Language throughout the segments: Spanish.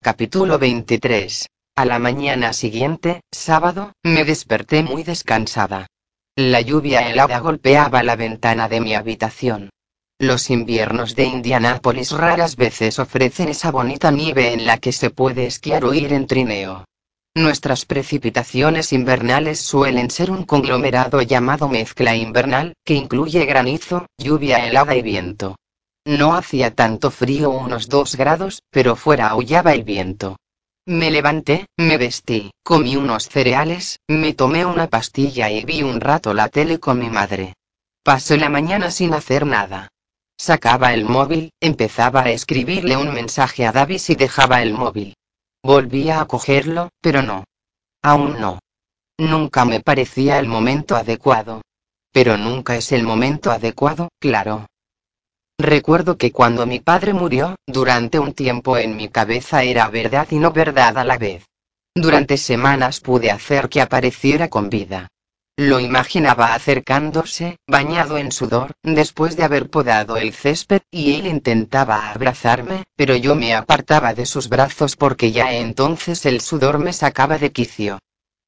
Capítulo 23. A la mañana siguiente, sábado, me desperté muy descansada. La lluvia helada golpeaba la ventana de mi habitación. Los inviernos de Indianápolis raras veces ofrecen esa bonita nieve en la que se puede esquiar o ir en trineo. Nuestras precipitaciones invernales suelen ser un conglomerado llamado mezcla invernal, que incluye granizo, lluvia helada y viento. No hacía tanto frío unos 2 grados, pero fuera aullaba el viento. Me levanté, me vestí, comí unos cereales, me tomé una pastilla y vi un rato la tele con mi madre. Pasé la mañana sin hacer nada. Sacaba el móvil, empezaba a escribirle un mensaje a Davis y dejaba el móvil. Volvía a cogerlo, pero no. Aún no. Nunca me parecía el momento adecuado. Pero nunca es el momento adecuado, claro. Recuerdo que cuando mi padre murió, durante un tiempo en mi cabeza era verdad y no verdad a la vez. Durante semanas pude hacer que apareciera con vida. Lo imaginaba acercándose, bañado en sudor, después de haber podado el césped, y él intentaba abrazarme, pero yo me apartaba de sus brazos porque ya entonces el sudor me sacaba de quicio.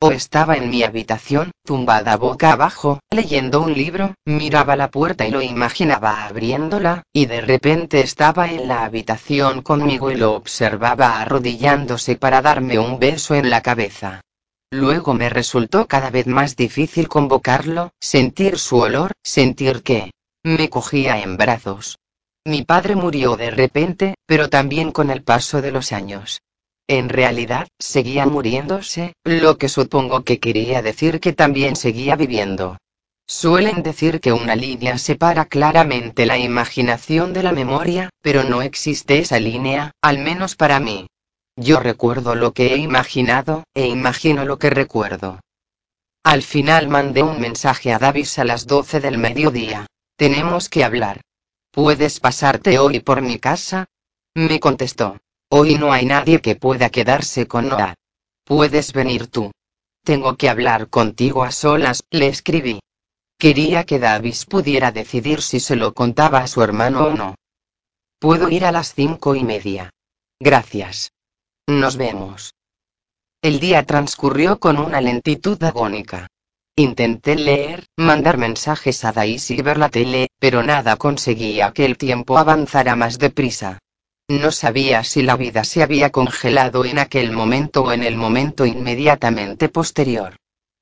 O estaba en mi habitación, tumbada boca abajo, leyendo un libro, miraba la puerta y lo imaginaba abriéndola, y de repente estaba en la habitación conmigo y lo observaba arrodillándose para darme un beso en la cabeza. Luego me resultó cada vez más difícil convocarlo, sentir su olor, sentir que me cogía en brazos. Mi padre murió de repente, pero también con el paso de los años. En realidad, seguía muriéndose, lo que supongo que quería decir que también seguía viviendo. Suelen decir que una línea separa claramente la imaginación de la memoria, pero no existe esa línea, al menos para mí. Yo recuerdo lo que he imaginado, e imagino lo que recuerdo. Al final mandé un mensaje a Davis a las 12 del mediodía. Tenemos que hablar. ¿Puedes pasarte hoy por mi casa? Me contestó. Hoy no hay nadie que pueda quedarse con Noah. Puedes venir tú. Tengo que hablar contigo a solas, le escribí. Quería que Davis pudiera decidir si se lo contaba a su hermano o no. Puedo ir a las cinco y media. Gracias. Nos vemos. El día transcurrió con una lentitud agónica. Intenté leer, mandar mensajes a Daisy y ver la tele, pero nada conseguía que el tiempo avanzara más deprisa. No sabía si la vida se había congelado en aquel momento o en el momento inmediatamente posterior.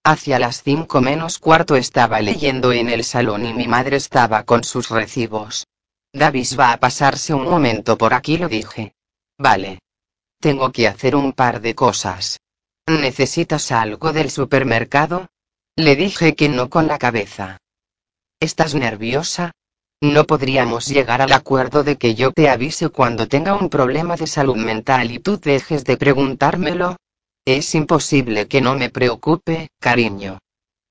Hacia las cinco menos cuarto estaba leyendo en el salón y mi madre estaba con sus recibos. Davis va a pasarse un momento por aquí, lo dije. Vale. Tengo que hacer un par de cosas. ¿Necesitas algo del supermercado? Le dije que no con la cabeza. ¿Estás nerviosa? ¿No podríamos llegar al acuerdo de que yo te avise cuando tenga un problema de salud mental y tú dejes de preguntármelo? Es imposible que no me preocupe, cariño.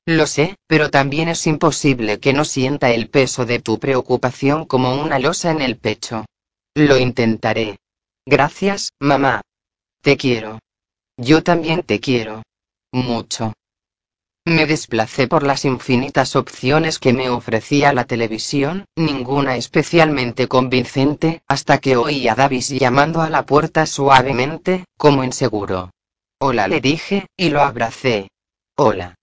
Lo sé, pero también es imposible que no sienta el peso de tu preocupación como una losa en el pecho. Lo intentaré. Gracias, mamá. Te quiero. Yo también te quiero. Mucho. Me desplacé por las infinitas opciones que me ofrecía la televisión, ninguna especialmente convincente, hasta que oí a Davis llamando a la puerta suavemente, como inseguro. Hola le dije, y lo abracé. Hola.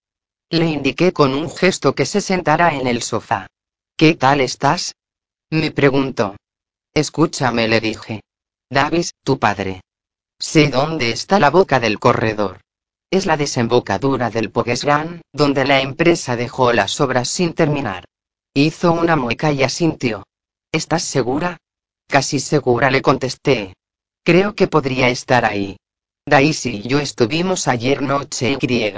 Le indiqué con un gesto que se sentara en el sofá. ¿Qué tal estás? Me preguntó. Escúchame le dije. Davis, tu padre. Sé dónde está la boca del corredor. Es la desembocadura del Poguesgan, donde la empresa dejó las obras sin terminar. Hizo una mueca y asintió. ¿Estás segura? Casi segura le contesté. Creo que podría estar ahí. Daisy y yo estuvimos ayer noche y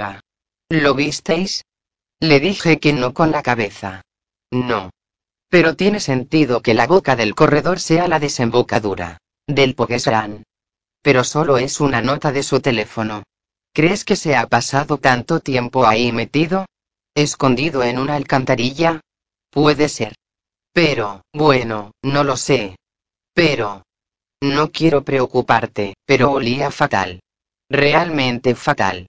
¿Lo visteis? Le dije que no con la cabeza. No. Pero tiene sentido que la boca del corredor sea la desembocadura del Poguesran. Pero solo es una nota de su teléfono. ¿Crees que se ha pasado tanto tiempo ahí metido? ¿Escondido en una alcantarilla? Puede ser. Pero, bueno, no lo sé. Pero... No quiero preocuparte, pero olía fatal. Realmente fatal.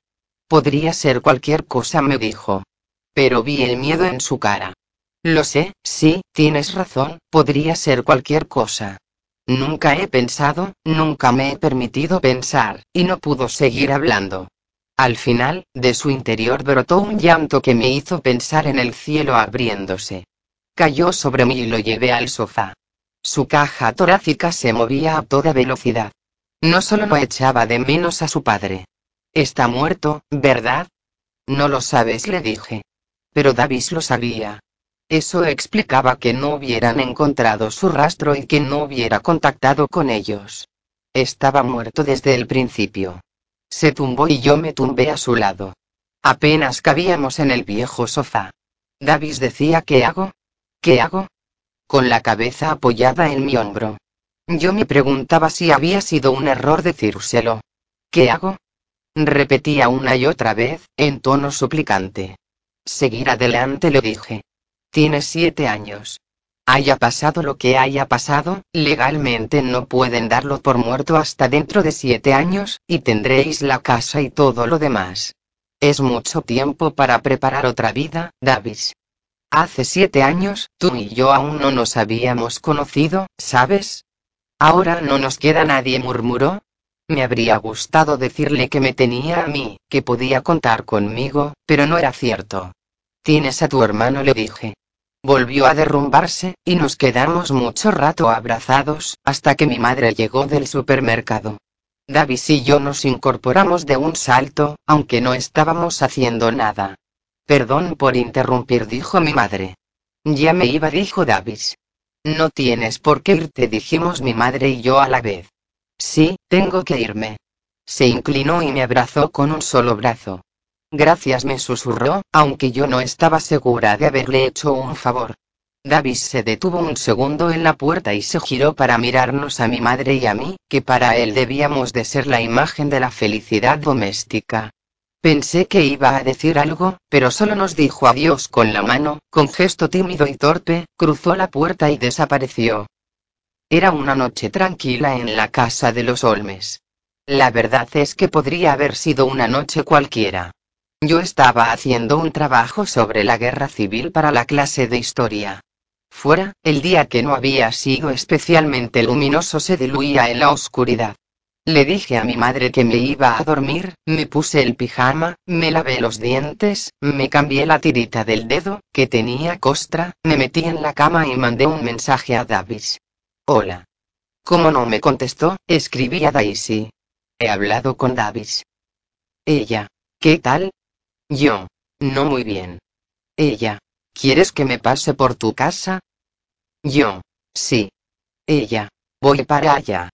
Podría ser cualquier cosa, me dijo. Pero vi el miedo en su cara. Lo sé, sí, tienes razón, podría ser cualquier cosa. Nunca he pensado, nunca me he permitido pensar, y no pudo seguir hablando. Al final, de su interior brotó un llanto que me hizo pensar en el cielo abriéndose. Cayó sobre mí y lo llevé al sofá. Su caja torácica se movía a toda velocidad. No solo no echaba de menos a su padre. Está muerto, ¿verdad? No lo sabes, le dije. Pero Davis lo sabía. Eso explicaba que no hubieran encontrado su rastro y que no hubiera contactado con ellos. Estaba muerto desde el principio. Se tumbó y yo me tumbé a su lado. Apenas cabíamos en el viejo sofá. Davis decía ¿qué hago? ¿Qué hago? Con la cabeza apoyada en mi hombro. Yo me preguntaba si había sido un error decírselo. ¿Qué hago? Repetía una y otra vez, en tono suplicante. Seguir adelante le dije. Tienes siete años. Haya pasado lo que haya pasado, legalmente no pueden darlo por muerto hasta dentro de siete años, y tendréis la casa y todo lo demás. Es mucho tiempo para preparar otra vida, Davis. Hace siete años, tú y yo aún no nos habíamos conocido, ¿sabes? Ahora no nos queda nadie, murmuró. Me habría gustado decirle que me tenía a mí, que podía contar conmigo, pero no era cierto. Tienes a tu hermano, le dije. Volvió a derrumbarse, y nos quedamos mucho rato abrazados, hasta que mi madre llegó del supermercado. Davis y yo nos incorporamos de un salto, aunque no estábamos haciendo nada. Perdón por interrumpir, dijo mi madre. Ya me iba, dijo Davis. No tienes por qué irte, dijimos mi madre y yo a la vez. Sí, tengo que irme. Se inclinó y me abrazó con un solo brazo. Gracias, me susurró, aunque yo no estaba segura de haberle hecho un favor. Davis se detuvo un segundo en la puerta y se giró para mirarnos a mi madre y a mí, que para él debíamos de ser la imagen de la felicidad doméstica. Pensé que iba a decir algo, pero solo nos dijo adiós con la mano, con gesto tímido y torpe, cruzó la puerta y desapareció. Era una noche tranquila en la casa de los Olmes. La verdad es que podría haber sido una noche cualquiera. Yo estaba haciendo un trabajo sobre la guerra civil para la clase de historia. Fuera, el día que no había sido especialmente luminoso se diluía en la oscuridad. Le dije a mi madre que me iba a dormir, me puse el pijama, me lavé los dientes, me cambié la tirita del dedo, que tenía costra, me metí en la cama y mandé un mensaje a Davis. Hola. Como no me contestó, escribí a Daisy. He hablado con Davis. Ella. ¿Qué tal? Yo. No muy bien. Ella. ¿Quieres que me pase por tu casa? Yo. Sí. Ella. Voy para allá.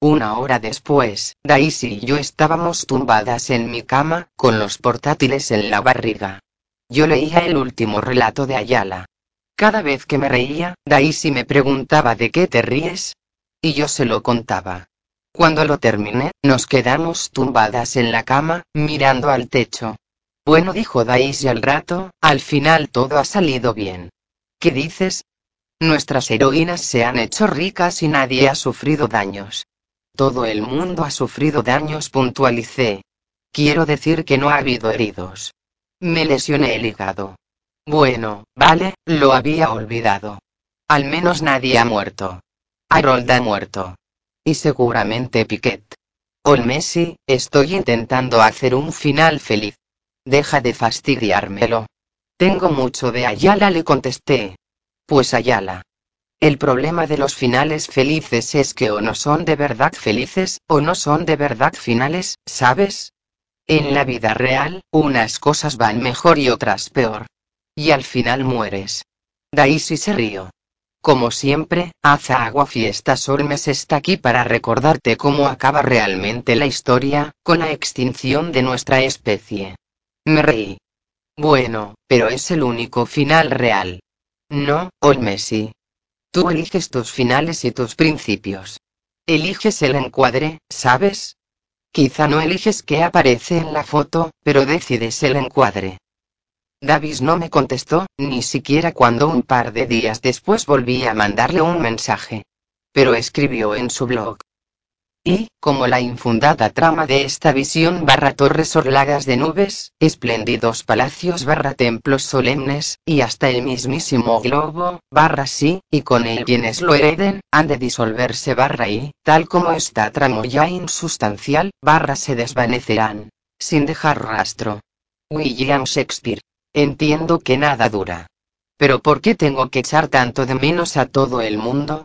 Una hora después, Daisy y yo estábamos tumbadas en mi cama, con los portátiles en la barriga. Yo leía el último relato de Ayala. Cada vez que me reía, Daisy me preguntaba de qué te ríes. Y yo se lo contaba. Cuando lo terminé, nos quedamos tumbadas en la cama, mirando al techo. Bueno, dijo Daisy al rato, al final todo ha salido bien. ¿Qué dices? Nuestras heroínas se han hecho ricas y nadie ha sufrido daños. Todo el mundo ha sufrido daños, puntualicé. Quiero decir que no ha habido heridos. Me lesioné el hígado. Bueno, vale, lo había olvidado. Al menos nadie ha muerto. Harold ha muerto. Y seguramente Piquet. Messi, estoy intentando hacer un final feliz. Deja de fastidiármelo. Tengo mucho de Ayala, le contesté. Pues Ayala. El problema de los finales felices es que o no son de verdad felices, o no son de verdad finales, ¿sabes? En la vida real, unas cosas van mejor y otras peor. Y al final mueres. Daisy se rió. Como siempre, Haza Agua Fiesta Solmes está aquí para recordarte cómo acaba realmente la historia, con la extinción de nuestra especie. Me reí. Bueno, pero es el único final real. No, Olmesi, Tú eliges tus finales y tus principios. Eliges el encuadre, ¿sabes? Quizá no eliges qué aparece en la foto, pero decides el encuadre. Davis no me contestó, ni siquiera cuando un par de días después volví a mandarle un mensaje. Pero escribió en su blog. Y, como la infundada trama de esta visión barra torres orlagas de nubes, espléndidos palacios barra templos solemnes, y hasta el mismísimo globo, barra sí, y con él quienes lo hereden, han de disolverse barra y, tal como esta tramo ya insustancial, barra se desvanecerán, sin dejar rastro. William Shakespeare. Entiendo que nada dura. Pero ¿por qué tengo que echar tanto de menos a todo el mundo?